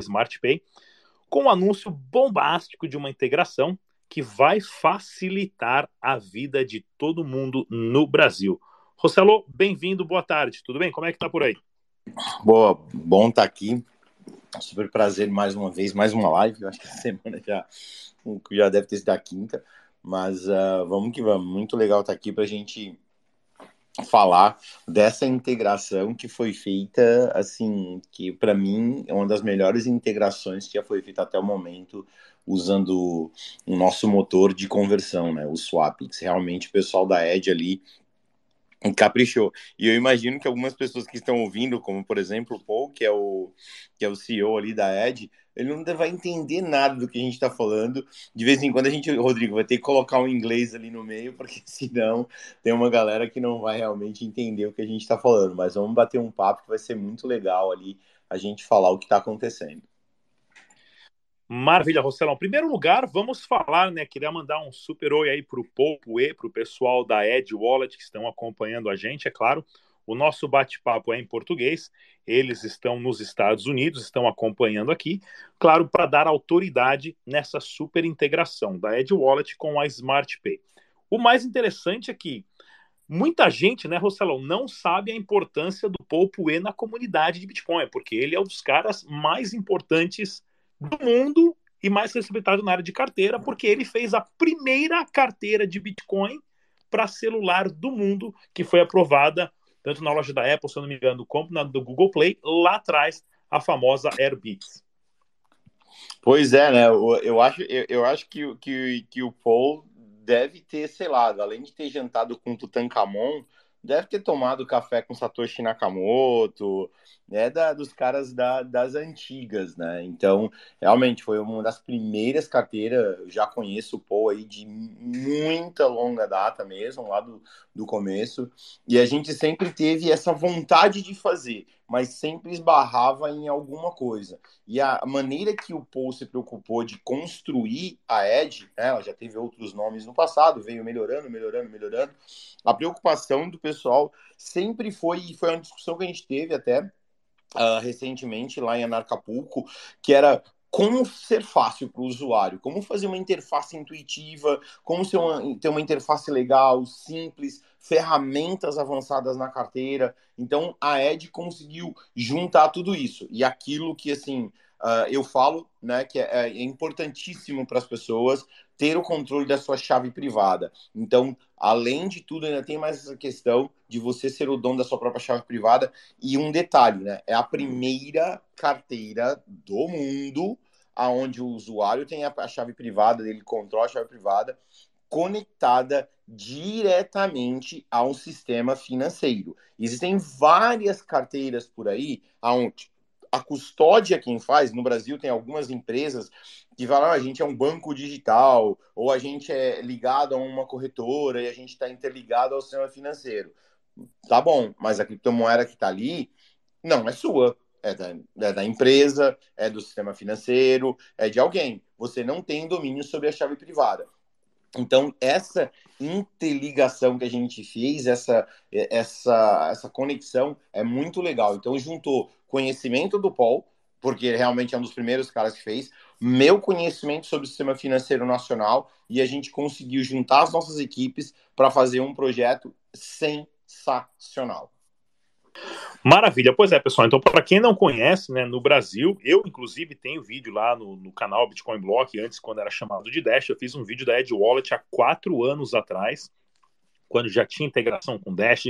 SmartPay, com o um anúncio bombástico de uma integração que vai facilitar a vida de todo mundo no Brasil. Rossello, bem-vindo, boa tarde, tudo bem? Como é que tá por aí? Boa, bom estar tá aqui. Super prazer mais uma vez, mais uma live. Eu acho que a semana já, já deve ter sido a quinta, mas uh, vamos que vamos. Muito legal estar tá aqui para a gente falar dessa integração que foi feita, assim, que para mim é uma das melhores integrações que já foi feita até o momento, usando o nosso motor de conversão, né, o Swapix. Realmente o pessoal da Edge ali caprichou. E eu imagino que algumas pessoas que estão ouvindo, como por exemplo o Paul, que é o, que é o CEO ali da Edge, ele não vai entender nada do que a gente está falando. De vez em quando a gente, Rodrigo, vai ter que colocar um inglês ali no meio, porque senão tem uma galera que não vai realmente entender o que a gente está falando. Mas vamos bater um papo que vai ser muito legal ali a gente falar o que está acontecendo. Maravilha, Rosselão. Primeiro lugar, vamos falar, né? Queria mandar um super oi aí para o Popo e para o pessoal da Ed Wallet que estão acompanhando a gente, é claro. O nosso bate-papo é em português, eles estão nos Estados Unidos, estão acompanhando aqui, claro, para dar autoridade nessa super integração da Ed Wallet com a Smart Pay. O mais interessante é que muita gente, né, Rosselão, não sabe a importância do Popo E na comunidade de Bitcoin, porque ele é um dos caras mais importantes do mundo e mais respeitado na área de carteira, porque ele fez a primeira carteira de Bitcoin para celular do mundo, que foi aprovada tanto na loja da Apple, se eu não me engano, como na do Google Play, lá atrás, a famosa AirBits. Pois é, né? Eu, eu acho, eu, eu, acho que, que, que o Paul deve ter, sei lá, além de ter jantado com Tutankhamon, deve ter tomado café com Satoshi Nakamoto, né, da, dos caras da, das antigas, né? Então, realmente foi uma das primeiras carteiras, já conheço o Paul aí de muita longa data mesmo, lá do, do começo, e a gente sempre teve essa vontade de fazer, mas sempre esbarrava em alguma coisa. E a maneira que o Paul se preocupou de construir a Edge, né, ela já teve outros nomes no passado, veio melhorando, melhorando, melhorando, a preocupação do pessoal sempre foi, e foi uma discussão que a gente teve até, uh, recentemente lá em Anarcapulco, que era como ser fácil para o usuário, como fazer uma interface intuitiva, como ser uma, ter uma interface legal, simples, ferramentas avançadas na carteira. Então a Ed conseguiu juntar tudo isso e aquilo que assim uh, eu falo, né, que é, é importantíssimo para as pessoas ter o controle da sua chave privada. Então, além de tudo, ainda tem mais essa questão de você ser o dono da sua própria chave privada. E um detalhe, né? É a primeira carteira do mundo aonde o usuário tem a chave privada, ele controla a chave privada conectada diretamente a um sistema financeiro. Existem várias carteiras por aí aonde a custódia quem faz, no Brasil tem algumas empresas que falam, ah, a gente é um banco digital, ou a gente é ligado a uma corretora e a gente está interligado ao sistema financeiro. Tá bom, mas a criptomoeda que está ali não é sua, é da, é da empresa, é do sistema financeiro, é de alguém. Você não tem domínio sobre a chave privada. Então, essa interligação que a gente fez, essa, essa, essa conexão é muito legal. Então, juntou conhecimento do Paul, porque realmente é um dos primeiros caras que fez, meu conhecimento sobre o sistema financeiro nacional, e a gente conseguiu juntar as nossas equipes para fazer um projeto sensacional. Maravilha, pois é, pessoal. Então, para quem não conhece, né, no Brasil, eu inclusive tenho vídeo lá no, no, canal Bitcoin Block, antes, quando era chamado de Dash, eu fiz um vídeo da Ed Wallet há quatro anos atrás, quando já tinha integração com Dash.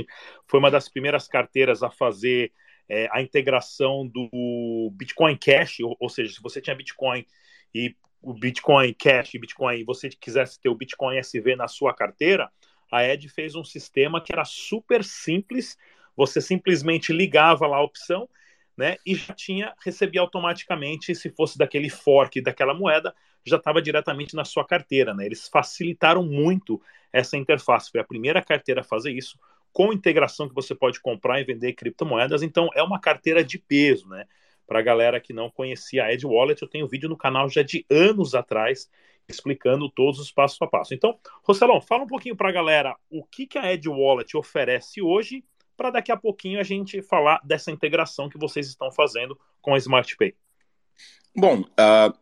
Foi uma das primeiras carteiras a fazer é, a integração do Bitcoin Cash, ou, ou, seja, se você tinha Bitcoin e o Bitcoin Cash e Bitcoin, e você quisesse ter o Bitcoin SV na sua carteira, a Ed fez um sistema que era super simples você simplesmente ligava lá a opção, né, e já tinha, recebia automaticamente, se fosse daquele fork daquela moeda, já estava diretamente na sua carteira, né? Eles facilitaram muito essa interface. Foi a primeira carteira a fazer isso, com integração que você pode comprar e vender criptomoedas. Então, é uma carteira de peso, né? Para a galera que não conhecia a Ed Wallet, eu tenho vídeo no canal já de anos atrás explicando todos os passos a passo. Então, Rosselão, fala um pouquinho para a galera o que, que a Ed Wallet oferece hoje para daqui a pouquinho a gente falar dessa integração que vocês estão fazendo com a Smart Pay. Bom, uh,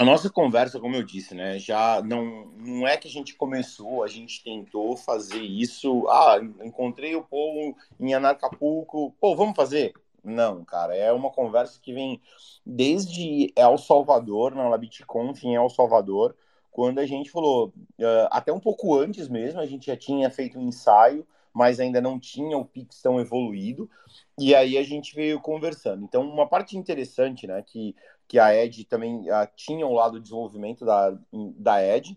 a nossa conversa, como eu disse, né, já não, não é que a gente começou, a gente tentou fazer isso. Ah, encontrei o povo em Anacapulco, pô, vamos fazer? Não, cara, é uma conversa que vem desde El Salvador, na LabitConf em El Salvador, quando a gente falou, uh, até um pouco antes mesmo, a gente já tinha feito um ensaio, mas ainda não tinha o Pix tão evoluído, e aí a gente veio conversando. Então, uma parte interessante, né, que que a Ed também uh, tinha o lado de desenvolvimento da, da Ed.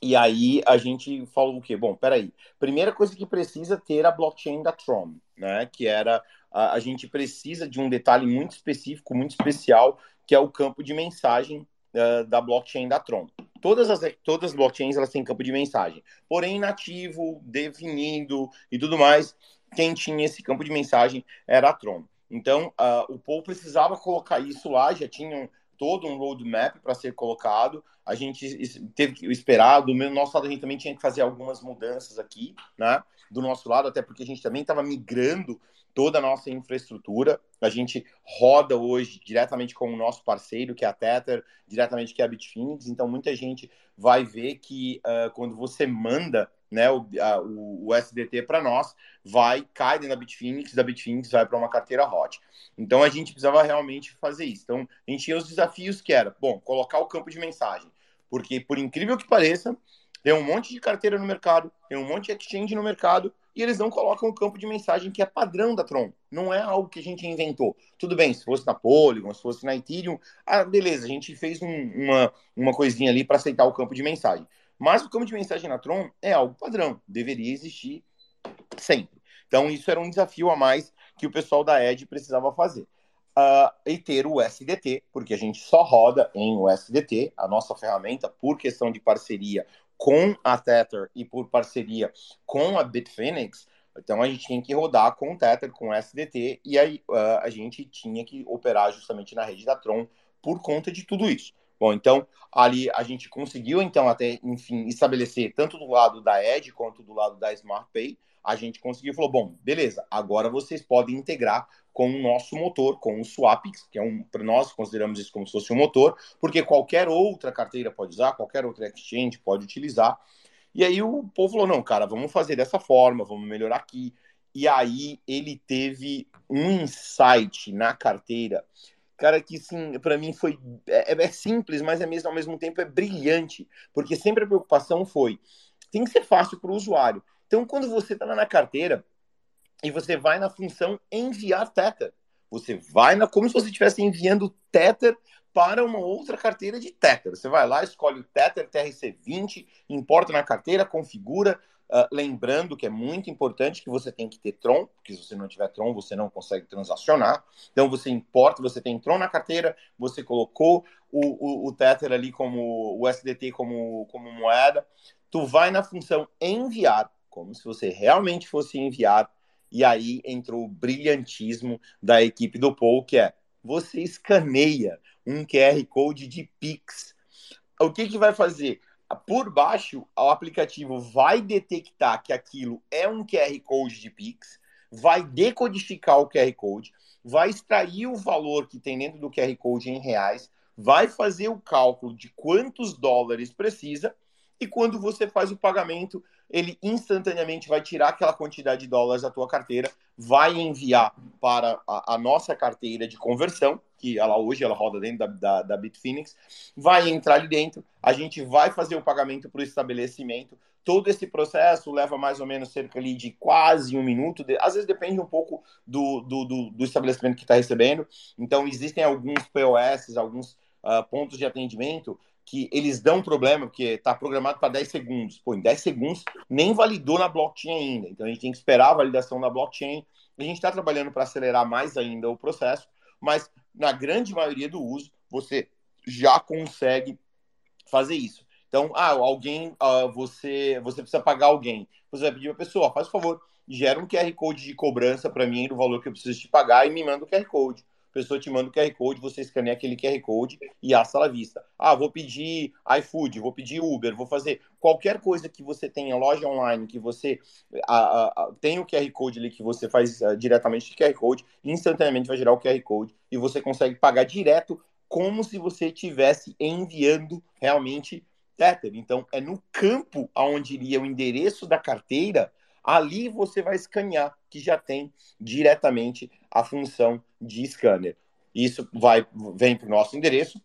E aí a gente falou o quê? Bom, peraí. Primeira coisa que precisa ter a blockchain da Tron, né? Que era a, a gente precisa de um detalhe muito específico, muito especial, que é o campo de mensagem uh, da blockchain da Tron. Todas as, todas as blockchains elas têm campo de mensagem, porém nativo, definido e tudo mais. Quem tinha esse campo de mensagem era a Tron. Então, uh, o Paul precisava colocar isso lá, já tinha todo um roadmap para ser colocado. A gente teve que esperar, do nosso lado a gente também tinha que fazer algumas mudanças aqui, né? Do nosso lado, até porque a gente também estava migrando toda a nossa infraestrutura. A gente roda hoje diretamente com o nosso parceiro, que é a Tether, diretamente que é a Bitfinex. Então, muita gente vai ver que uh, quando você manda né, o, a, o, o SDT para nós, vai, cai dentro da Bitfinex, da Bitfinex vai para uma carteira hot. Então a gente precisava realmente fazer isso. Então a gente tinha os desafios que era, bom, colocar o campo de mensagem, porque por incrível que pareça, tem um monte de carteira no mercado, tem um monte de exchange no mercado, e eles não colocam o campo de mensagem que é padrão da Tron. Não é algo que a gente inventou. Tudo bem, se fosse na Polygon, se fosse na Ethereum, ah, beleza, a gente fez um, uma, uma coisinha ali para aceitar o campo de mensagem. Mas o campo de mensagem na Tron é algo padrão, deveria existir sempre. Então, isso era um desafio a mais que o pessoal da Edge precisava fazer. Uh, e ter o SDT, porque a gente só roda em USDT, a nossa ferramenta, por questão de parceria com a Tether e por parceria com a Bitfinex, então a gente tinha que rodar com o Tether, com o SDT, e aí uh, a gente tinha que operar justamente na rede da Tron por conta de tudo isso. Bom, então ali a gente conseguiu então até enfim estabelecer tanto do lado da Edge quanto do lado da Smart Pay, a gente conseguiu falou, bom, beleza, agora vocês podem integrar com o nosso motor, com o Swapix, que é um para nós consideramos isso como se fosse um motor, porque qualquer outra carteira pode usar, qualquer outra exchange pode utilizar. E aí o povo falou, não, cara, vamos fazer dessa forma, vamos melhorar aqui. E aí ele teve um insight na carteira cara que sim, para mim foi é, é, simples, mas é mesmo ao mesmo tempo é brilhante, porque sempre a preocupação foi tem que ser fácil para o usuário. Então, quando você está na carteira e você vai na função enviar Tether, você vai na como se você estivesse enviando Tether para uma outra carteira de Tether. Você vai lá, escolhe o Tether TRC20, importa na carteira, configura, Uh, lembrando que é muito importante que você tem que ter Tron, porque se você não tiver Tron, você não consegue transacionar. Então você importa, você tem Tron na carteira, você colocou o, o, o Tether ali como o SDT como, como moeda. Tu vai na função enviar, como se você realmente fosse enviar, e aí entrou o brilhantismo da equipe do Paul, que é você escaneia um QR Code de Pix. O que, que vai fazer? Por baixo, o aplicativo vai detectar que aquilo é um QR Code de Pix, vai decodificar o QR Code, vai extrair o valor que tem dentro do QR Code em reais, vai fazer o cálculo de quantos dólares precisa e quando você faz o pagamento, ele instantaneamente vai tirar aquela quantidade de dólares da tua carteira, vai enviar para a, a nossa carteira de conversão, que ela hoje ela roda dentro da, da, da Bitfinex, vai entrar ali dentro, a gente vai fazer o pagamento para o estabelecimento. Todo esse processo leva mais ou menos cerca ali de quase um minuto, de, às vezes depende um pouco do, do, do, do estabelecimento que está recebendo. Então, existem alguns POS, alguns uh, pontos de atendimento que eles dão problema, porque está programado para 10 segundos. Pô, em 10 segundos nem validou na blockchain ainda. Então a gente tem que esperar a validação da blockchain. A gente está trabalhando para acelerar mais ainda o processo, mas na grande maioria do uso, você já consegue fazer isso. Então, ah, alguém, uh, você, você precisa pagar alguém. Você vai pedir para a pessoa, faz o favor, gera um QR Code de cobrança para mim do valor que eu preciso te pagar e me manda o QR Code a pessoa te manda o QR Code, você escaneia aquele QR Code e a sala vista. Ah, vou pedir iFood, vou pedir Uber, vou fazer qualquer coisa que você tenha, loja online, que você a, a, a, tem o QR Code ali que você faz uh, diretamente de QR Code, instantaneamente vai gerar o QR Code e você consegue pagar direto como se você estivesse enviando realmente Tether. Então, é no campo onde iria o endereço da carteira, ali você vai escanear, que já tem diretamente a função de scanner. Isso vai vem para o nosso endereço,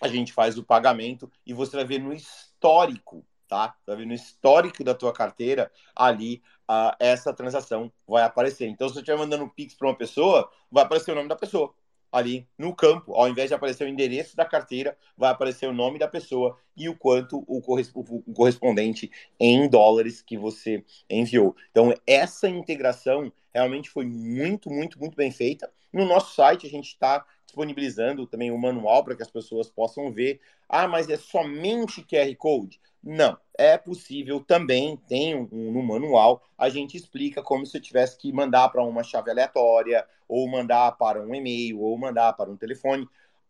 a gente faz o pagamento e você vai ver no histórico, tá? Vai ver no histórico da tua carteira ali uh, essa transação vai aparecer. Então, se você estiver mandando um Pix para uma pessoa, vai aparecer o nome da pessoa ali no campo. Ao invés de aparecer o endereço da carteira, vai aparecer o nome da pessoa e o quanto o, correspondente em dólares que você enviou. Então, essa integração realmente foi muito, muito, muito bem feita. No nosso site, a gente está disponibilizando também o um manual para que as pessoas possam ver. Ah, mas é somente QR Code? Não, é possível também, tem um, um, no manual, a gente explica como se eu tivesse que mandar para uma chave aleatória, ou mandar para um e-mail, ou mandar para um telefone.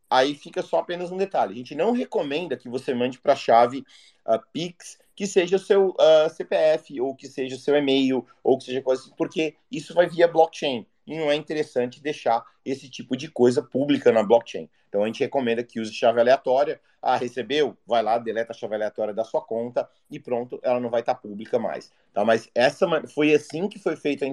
Aí fica só apenas um detalhe. A gente não recomenda que você mande para a chave uh, Pix que seja o seu uh, ah, CPF, ou que seja o seu e-mail, ou que seja coisa assim, porque isso vai via blockchain e não é interessante deixar esse tipo de coisa pública na blockchain. Então a gente recomenda que use chave aleatória. Ah, recebeu? Vai lá, deleta a chave aleatória da sua conta e pronto, ela não vai estar pública mais. Tá? Mas essa foi assim que foi feita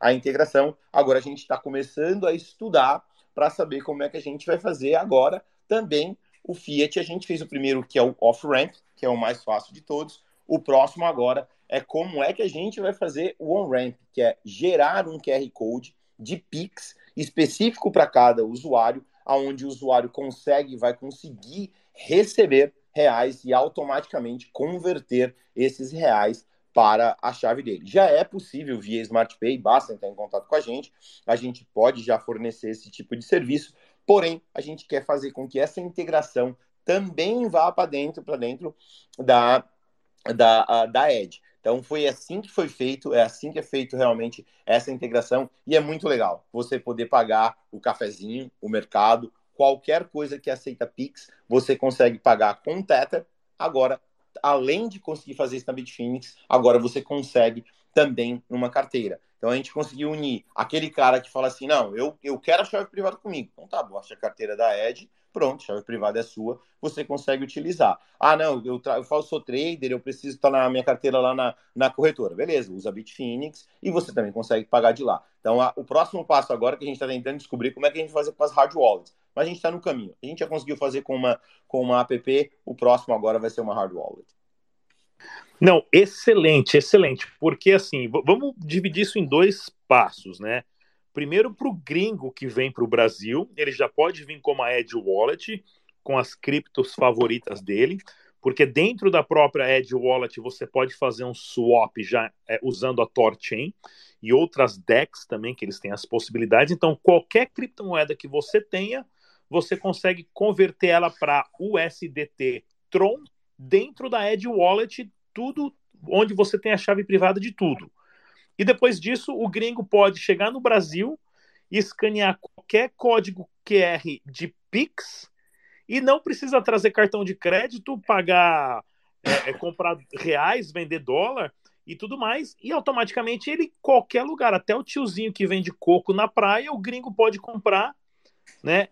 a integração. Agora a gente está começando a estudar para saber como é que a gente vai fazer agora também o Fiat. A gente fez o primeiro, que é o off-ramp, que é o mais fácil de todos. O próximo agora é como é que a gente vai fazer o on-ramp, que é gerar um QR Code de Pix específico para cada usuário, aonde o usuário consegue, vai conseguir receber reais e automaticamente converter esses reais para a chave dele. Já é possível via Smart Pay, basta entrar em contato com a gente. A gente pode já fornecer esse tipo de serviço, porém a gente quer fazer com que essa integração também vá para dentro, para dentro da da, da Edge. Então foi assim que foi feito, é assim que é feito realmente essa integração e é muito legal você poder pagar o cafezinho, o mercado, qualquer coisa que aceita Pix, você consegue pagar com Tether. Agora, além de conseguir fazer isso na Bitfinex, agora você consegue também numa carteira. Então a gente conseguiu unir aquele cara que fala assim: não, eu, eu quero a chave privada comigo. Então tá, baixa a carteira da Edge, pronto, chave privada é sua, você consegue utilizar. Ah, não, eu, eu falo, sou trader, eu preciso estar na minha carteira lá na, na corretora. Beleza, usa Bitfinex e você também consegue pagar de lá. Então, a, o próximo passo agora que a gente está tentando descobrir como é que a gente fazer com as hard wallets. Mas a gente está no caminho. A gente já conseguiu fazer com uma, com uma app, o próximo agora vai ser uma hard wallet. Não, excelente, excelente. Porque assim, vamos dividir isso em dois passos, né? Primeiro, para o gringo que vem para o Brasil, ele já pode vir com uma Edge Wallet, com as criptos favoritas dele, porque dentro da própria Edge Wallet você pode fazer um swap já é, usando a Torchain e outras DEX também, que eles têm as possibilidades. Então, qualquer criptomoeda que você tenha, você consegue converter ela para USDT Tron dentro da Edge Wallet, tudo onde você tem a chave privada de tudo. E depois disso, o gringo pode chegar no Brasil e escanear qualquer código QR de Pix e não precisa trazer cartão de crédito, pagar, é, é, comprar reais, vender dólar e tudo mais. E automaticamente ele, qualquer lugar, até o tiozinho que vende coco na praia, o gringo pode comprar, né?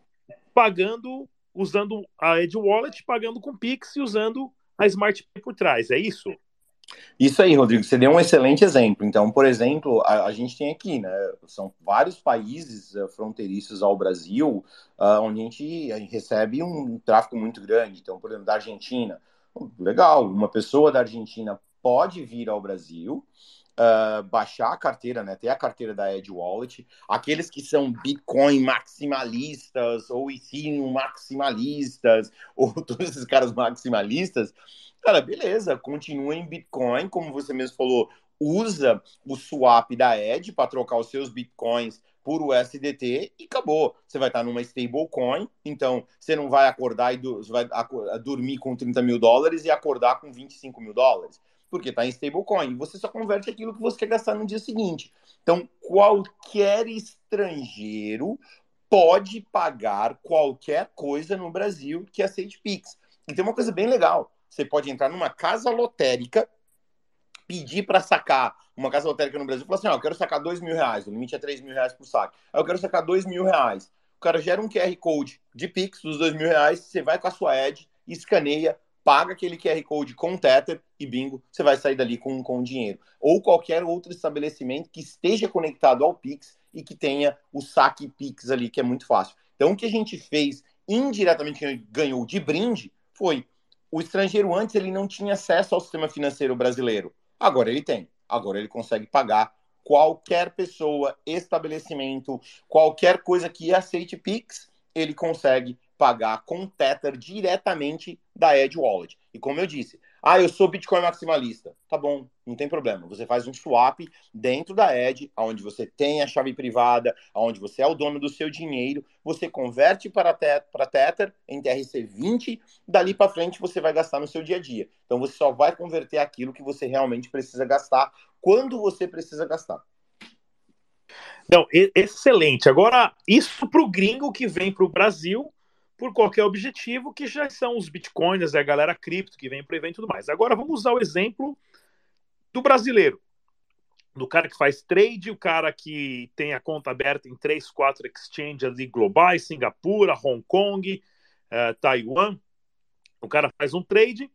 Pagando, usando a Ed Wallet, pagando com Pix e usando a Smart Pay por trás. É isso? Isso aí, Rodrigo, você deu um excelente exemplo. Então, por exemplo, a, a gente tem aqui, né? São vários países uh, fronteiriços ao Brasil, uh, onde a gente, a gente, recebe um tráfego muito grande. Então, por exemplo, da Argentina. Legal, uma pessoa da Argentina pode vir ao Brasil, uh, baixar a carteira, né? Ter a carteira da Edge Wallet. Aqueles que são Bitcoin maximalistas, ou Ethereum maximalistas, ou todos esses caras maximalistas, Cara, beleza, continua em Bitcoin, como você mesmo falou, usa o swap da Edge para trocar os seus Bitcoins por USDT e acabou. Você vai estar numa stablecoin, então você não vai acordar e vai dormir com 30 mil dólares e acordar com 25 mil dólares, porque está em stablecoin. Você só converte aquilo que você quer gastar no dia seguinte. Então, qualquer estrangeiro pode pagar qualquer coisa no Brasil que aceite Pix. E tem uma coisa bem legal você pode entrar numa casa lotérica, pedir para sacar uma casa lotérica no Brasil falar assim: eu quero sacar dois mil reais, o limite é três mil reais por saque. Eu quero sacar dois mil reais. O cara gera um QR Code de Pix dos dois mil reais, você vai com a sua Ed, escaneia, paga aquele QR Code com Tether e bingo, você vai sair dali com, com dinheiro. Ou qualquer outro estabelecimento que esteja conectado ao Pix e que tenha o saque Pix ali, que é muito fácil. Então, o que a gente fez indiretamente, ganhou de brinde, foi o estrangeiro antes ele não tinha acesso ao sistema financeiro brasileiro. Agora ele tem. Agora ele consegue pagar qualquer pessoa, estabelecimento, qualquer coisa que aceite Pix, ele consegue pagar com Tether diretamente da Edge Wallet. E como eu disse, ah, eu sou Bitcoin maximalista. Tá bom, não tem problema. Você faz um swap dentro da Edge, onde você tem a chave privada, onde você é o dono do seu dinheiro, você converte para, para Tether em TRC20, dali para frente você vai gastar no seu dia a dia. Então você só vai converter aquilo que você realmente precisa gastar quando você precisa gastar. Não, excelente. Agora, isso para o gringo que vem para o Brasil por qualquer objetivo, que já são os bitcoins, é a galera cripto que vem para o evento e tudo mais. Agora vamos usar o exemplo do brasileiro, do cara que faz trade, o cara que tem a conta aberta em três, quatro exchanges ali globais, Singapura, Hong Kong, uh, Taiwan. O cara faz um trade,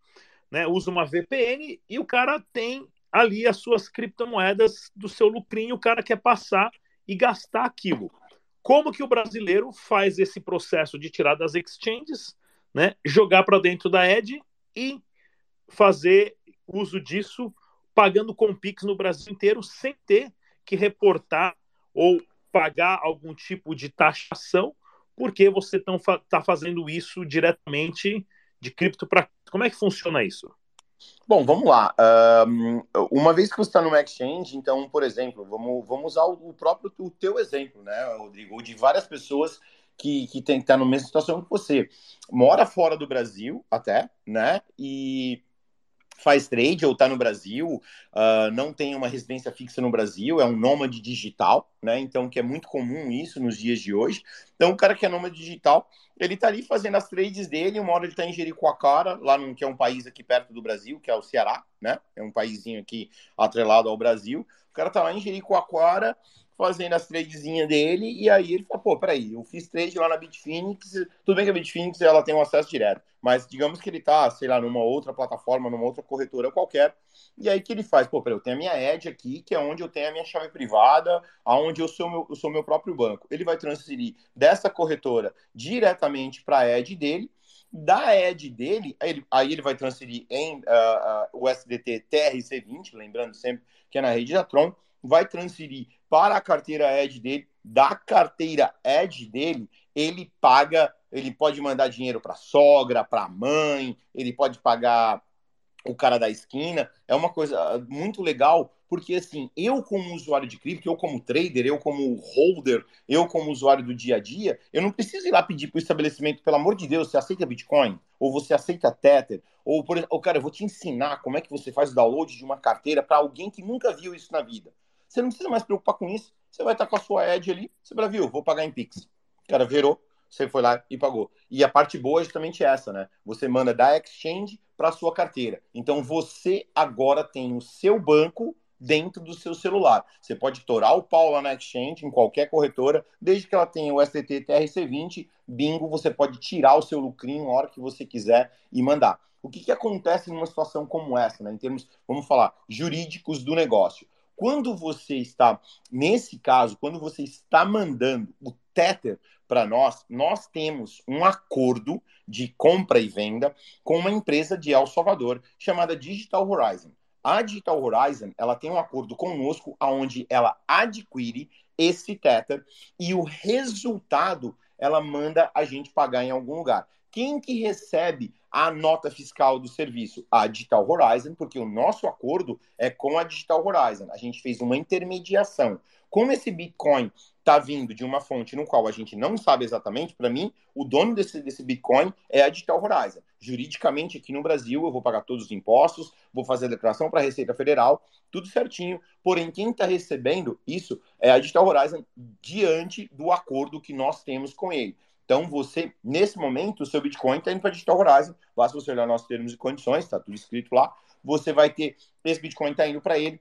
né, usa uma VPN e o cara tem ali as suas criptomoedas do seu lucrinho, o cara quer passar e gastar aquilo. Como que o brasileiro faz esse processo de tirar das exchanges, né, jogar para dentro da Ed e fazer uso disso pagando com Pix no Brasil inteiro sem ter que reportar ou pagar algum tipo de taxação, porque você está fazendo isso diretamente de cripto para. Como é que funciona isso? Bom, vamos lá. Um, uma vez que você está no exchange, então, por exemplo, vamos, vamos usar o próprio o teu exemplo, né, Rodrigo, de várias pessoas que, que tem que estar na mesma situação que você. Mora fora do Brasil, até, né? E faz trade ou está no Brasil, uh, não tem uma residência fixa no Brasil, é um nômade digital, né? Então, que é muito comum isso nos dias de hoje. Então, o cara que é nômade digital, ele está ali fazendo as trades dele, uma hora ele está em Jericoacoara, lá num, que é um país aqui perto do Brasil, que é o Ceará, né? É um paísinho aqui atrelado ao Brasil. O cara está lá em Jericoacoara, fazendo as tradezinhas dele, e aí ele falou, pô, peraí, eu fiz trade lá na Bitfinex, tudo bem que a Bitfinex ela tem um acesso direto, mas digamos que ele tá, sei lá, numa outra plataforma, numa outra corretora qualquer, e aí que ele faz? Pô, peraí, eu tenho a minha Edge aqui, que é onde eu tenho a minha chave privada, aonde eu sou eu sou meu próprio banco. Ele vai transferir dessa corretora diretamente para a Edge dele, da Edge dele, aí ele, aí ele vai transferir em uh, uh, o SDT TRC20, lembrando sempre que é na rede da Tron, vai transferir para a carteira Edge dele, da carteira Edge dele, ele paga, ele pode mandar dinheiro para sogra, para mãe, ele pode pagar o cara da esquina. É uma coisa muito legal, porque assim, eu como usuário de cripto, eu como trader, eu como holder, eu como usuário do dia a dia, eu não preciso ir lá pedir para o estabelecimento, pelo amor de Deus, você aceita Bitcoin? Ou você aceita Tether? Ou, por exemplo, cara, eu vou te ensinar como é que você faz o download de uma carteira para alguém que nunca viu isso na vida. Você não precisa mais se preocupar com isso. Você vai estar com a sua Edge ali, você vai, viu, vou pagar em Pix. O cara virou, você foi lá e pagou. E a parte boa é justamente essa, né? Você manda da exchange para a sua carteira. Então você agora tem o seu banco dentro do seu celular. Você pode torar o pau lá na exchange, em qualquer corretora, desde que ela tenha o STT TRC20, bingo, você pode tirar o seu lucrinho a hora que você quiser e mandar. O que, que acontece numa situação como essa, né? Em termos, vamos falar, jurídicos do negócio. Quando você está, nesse caso, quando você está mandando o Tether para nós, nós temos um acordo de compra e venda com uma empresa de El Salvador chamada Digital Horizon. A Digital Horizon, ela tem um acordo conosco aonde ela adquire esse Tether e o resultado ela manda a gente pagar em algum lugar. Quem que recebe a nota fiscal do serviço? A Digital Horizon, porque o nosso acordo é com a Digital Horizon. A gente fez uma intermediação. Como esse Bitcoin está vindo de uma fonte no qual a gente não sabe exatamente, para mim, o dono desse, desse Bitcoin é a Digital Horizon. Juridicamente, aqui no Brasil, eu vou pagar todos os impostos, vou fazer a declaração para a Receita Federal, tudo certinho. Porém, quem está recebendo isso é a Digital Horizon diante do acordo que nós temos com ele. Então, você, nesse momento, o seu Bitcoin está indo para Digital Horizon. Basta você olhar nossos termos e condições, está tudo escrito lá. Você vai ter, esse Bitcoin está indo para ele.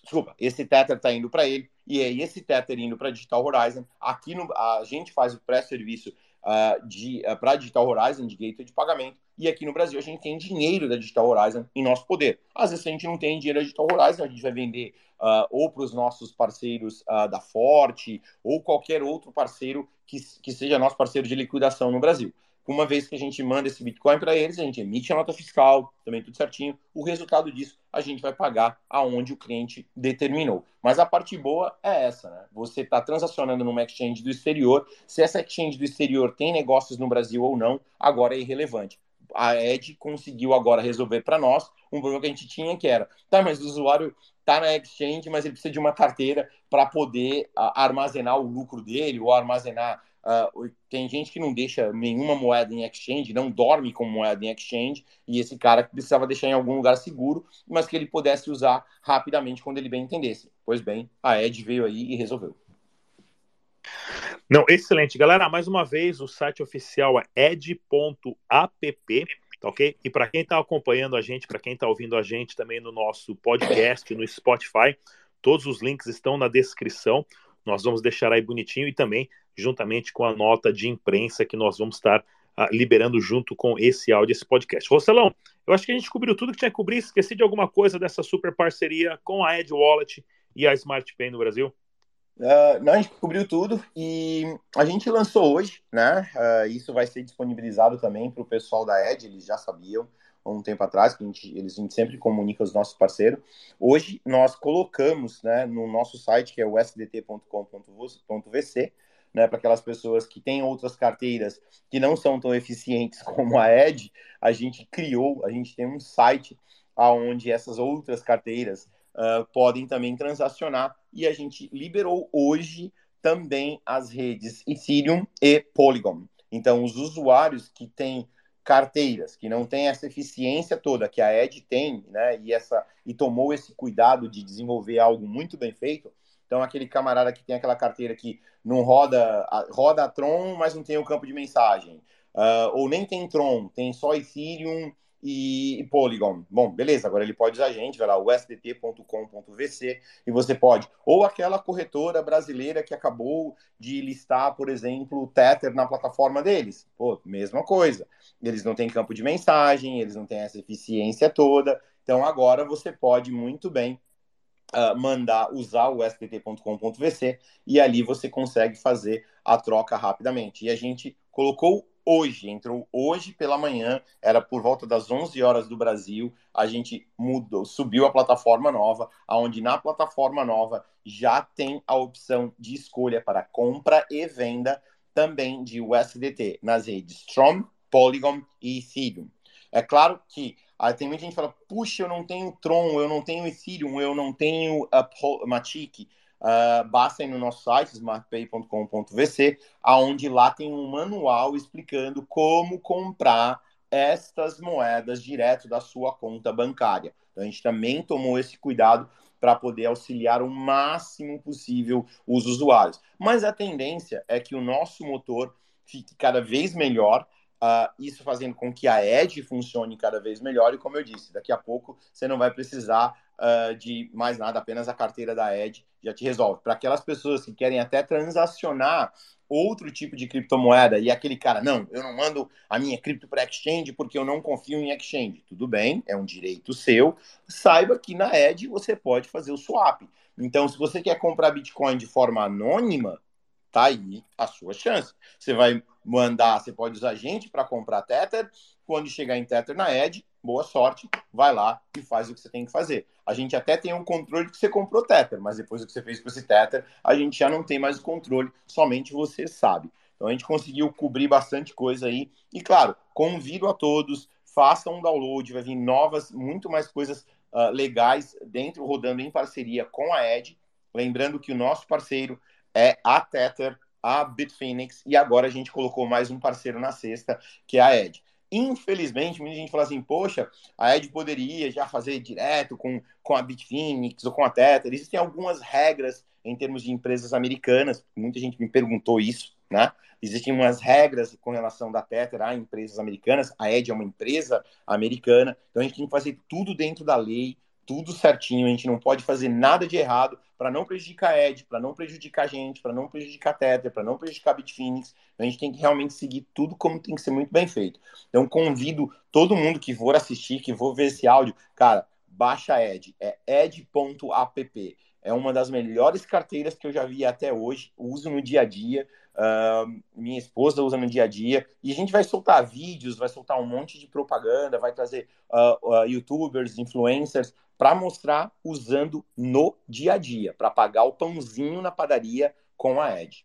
desculpa, esse Tether está indo para ele, e aí esse Tether indo para Digital Horizon. Aqui no, a gente faz o pré-serviço uh, de uh, para Digital Horizon de gateway de pagamento, e aqui no Brasil a gente tem dinheiro da Digital Horizon em nosso poder. Às vezes a gente não tem dinheiro da Digital Horizon, a gente vai vender uh, ou para os nossos parceiros da Forte ou qualquer outro parceiro que, que seja nosso parceiro de liquidação no Brasil uma vez que a gente manda esse Bitcoin para eles, a gente emite a nota fiscal, também tudo certinho. O resultado disso a gente vai pagar aonde o cliente determinou. Mas a parte boa é essa, né? Você está transacionando numa exchange do exterior. Se essa exchange do exterior tem negócios no Brasil ou não, agora é irrelevante. A Ed conseguiu agora resolver para nós um problema que a gente tinha, que era, tá, mas o usuário tá na exchange, mas ele precisa de uma carteira para poder uh, armazenar o lucro dele ou armazenar Uh, tem gente que não deixa nenhuma moeda em exchange, não dorme com moeda em exchange, e esse cara precisava deixar em algum lugar seguro, mas que ele pudesse usar rapidamente quando ele bem entendesse. Pois bem, a Ed veio aí e resolveu. Não, excelente. Galera, mais uma vez, o site oficial é ed.app, tá ok? E para quem está acompanhando a gente, para quem está ouvindo a gente também no nosso podcast, no Spotify, todos os links estão na descrição. Nós vamos deixar aí bonitinho e também juntamente com a nota de imprensa que nós vamos estar uh, liberando junto com esse áudio, esse podcast. Rocelão, eu acho que a gente cobriu tudo que tinha que cobrir. Esqueci de alguma coisa dessa super parceria com a Ed Wallet e a Smart Pay no Brasil? Uh, não, a gente cobriu tudo e a gente lançou hoje, né? Uh, isso vai ser disponibilizado também para o pessoal da Ed, eles já sabiam há um tempo atrás, que a gente, eles, a gente sempre comunica os nossos parceiros. Hoje nós colocamos né, no nosso site, que é o sdt.com.vc, né, para aquelas pessoas que têm outras carteiras que não são tão eficientes como a Ed, a gente criou, a gente tem um site onde essas outras carteiras uh, podem também transacionar e a gente liberou hoje também as redes Ethereum e Polygon. Então, os usuários que têm carteiras, que não têm essa eficiência toda que a Ed tem, né, e essa e tomou esse cuidado de desenvolver algo muito bem feito, então, aquele camarada que tem aquela carteira que não roda, roda a Tron, mas não tem o campo de mensagem. Uh, ou nem tem Tron, tem só Ethereum e Polygon. Bom, beleza, agora ele pode usar a gente, vai lá, usdt.com.vc, e você pode. Ou aquela corretora brasileira que acabou de listar, por exemplo, o Tether na plataforma deles. Pô, mesma coisa. Eles não têm campo de mensagem, eles não têm essa eficiência toda. Então agora você pode muito bem uh, mandar usar o spt.com.vc e ali você consegue fazer a troca rapidamente. E a gente colocou hoje, entrou hoje pela manhã, era por volta das 11 horas do Brasil, a gente mudou, subiu a plataforma nova, aonde na plataforma nova já tem a opção de escolha para compra e venda também de USDT nas redes Strom, Polygon e Ethereum. É claro que Aí tem muita gente que fala, puxa, eu não tenho Tron, eu não tenho Ethereum, eu não tenho uh, Matic. Uh, basta ir no nosso site, smartpay.com.vc, aonde lá tem um manual explicando como comprar estas moedas direto da sua conta bancária. Então, a gente também tomou esse cuidado para poder auxiliar o máximo possível os usuários. Mas a tendência é que o nosso motor fique cada vez melhor Uh, isso fazendo com que a Edge funcione cada vez melhor. E como eu disse, daqui a pouco você não vai precisar uh, de mais nada, apenas a carteira da Edge já te resolve. Para aquelas pessoas que querem até transacionar outro tipo de criptomoeda e aquele cara, não, eu não mando a minha cripto para exchange porque eu não confio em exchange. Tudo bem, é um direito seu. Saiba que na Edge você pode fazer o swap. Então, se você quer comprar Bitcoin de forma anônima, tá aí a sua chance. Você vai mandar, você pode usar gente para comprar Tether. Quando chegar em Tether na Edge, boa sorte, vai lá e faz o que você tem que fazer. A gente até tem um controle que você comprou Tether, mas depois do que você fez com esse Tether, a gente já não tem mais o controle, somente você sabe. Então a gente conseguiu cobrir bastante coisa aí. E claro, convido a todos, façam um download, vai vir novas, muito mais coisas uh, legais dentro, rodando em parceria com a Edge. Lembrando que o nosso parceiro é a Tether a Bitfinex e agora a gente colocou mais um parceiro na cesta, que é a Ed. Infelizmente, muita gente fala assim, poxa, a Ed poderia já fazer direto com, com a Bitfinex ou com a Tether. Existem algumas regras em termos de empresas americanas, muita gente me perguntou isso, né? Existem umas regras com relação da Tether a empresas americanas, a Ed é uma empresa americana, então a gente tem que fazer tudo dentro da lei, tudo certinho, a gente não pode fazer nada de errado para não prejudicar a Ed, para não prejudicar a gente, para não prejudicar a Tether, para não prejudicar a Bitfinex. A gente tem que realmente seguir tudo como tem que ser muito bem feito. Então convido todo mundo que for assistir, que for ver esse áudio, cara, baixa a Ed, é ed.app. É uma das melhores carteiras que eu já vi até hoje, uso no dia a dia. Uh, minha esposa usa no dia a dia, e a gente vai soltar vídeos, vai soltar um monte de propaganda, vai trazer uh, uh, youtubers, influencers, para mostrar usando no dia a dia, para pagar o pãozinho na padaria com a Ed.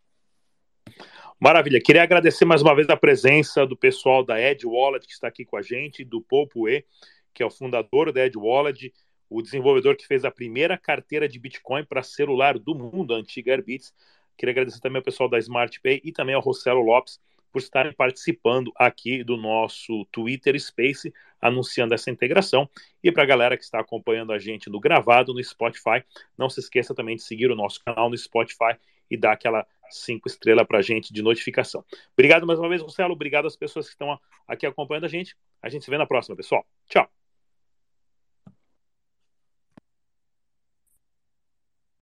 Maravilha, queria agradecer mais uma vez a presença do pessoal da Ed Wallet que está aqui com a gente, do Popue, que é o fundador da Ed Wallet, o desenvolvedor que fez a primeira carteira de Bitcoin para celular do mundo, a antiga Airbits. Queria agradecer também ao pessoal da SmartPay e também ao Rossello Lopes por estarem participando aqui do nosso Twitter Space, anunciando essa integração. E para a galera que está acompanhando a gente no gravado no Spotify, não se esqueça também de seguir o nosso canal no Spotify e dar aquela cinco estrelas para a gente de notificação. Obrigado mais uma vez, Rossello. Obrigado às pessoas que estão aqui acompanhando a gente. A gente se vê na próxima, pessoal. Tchau.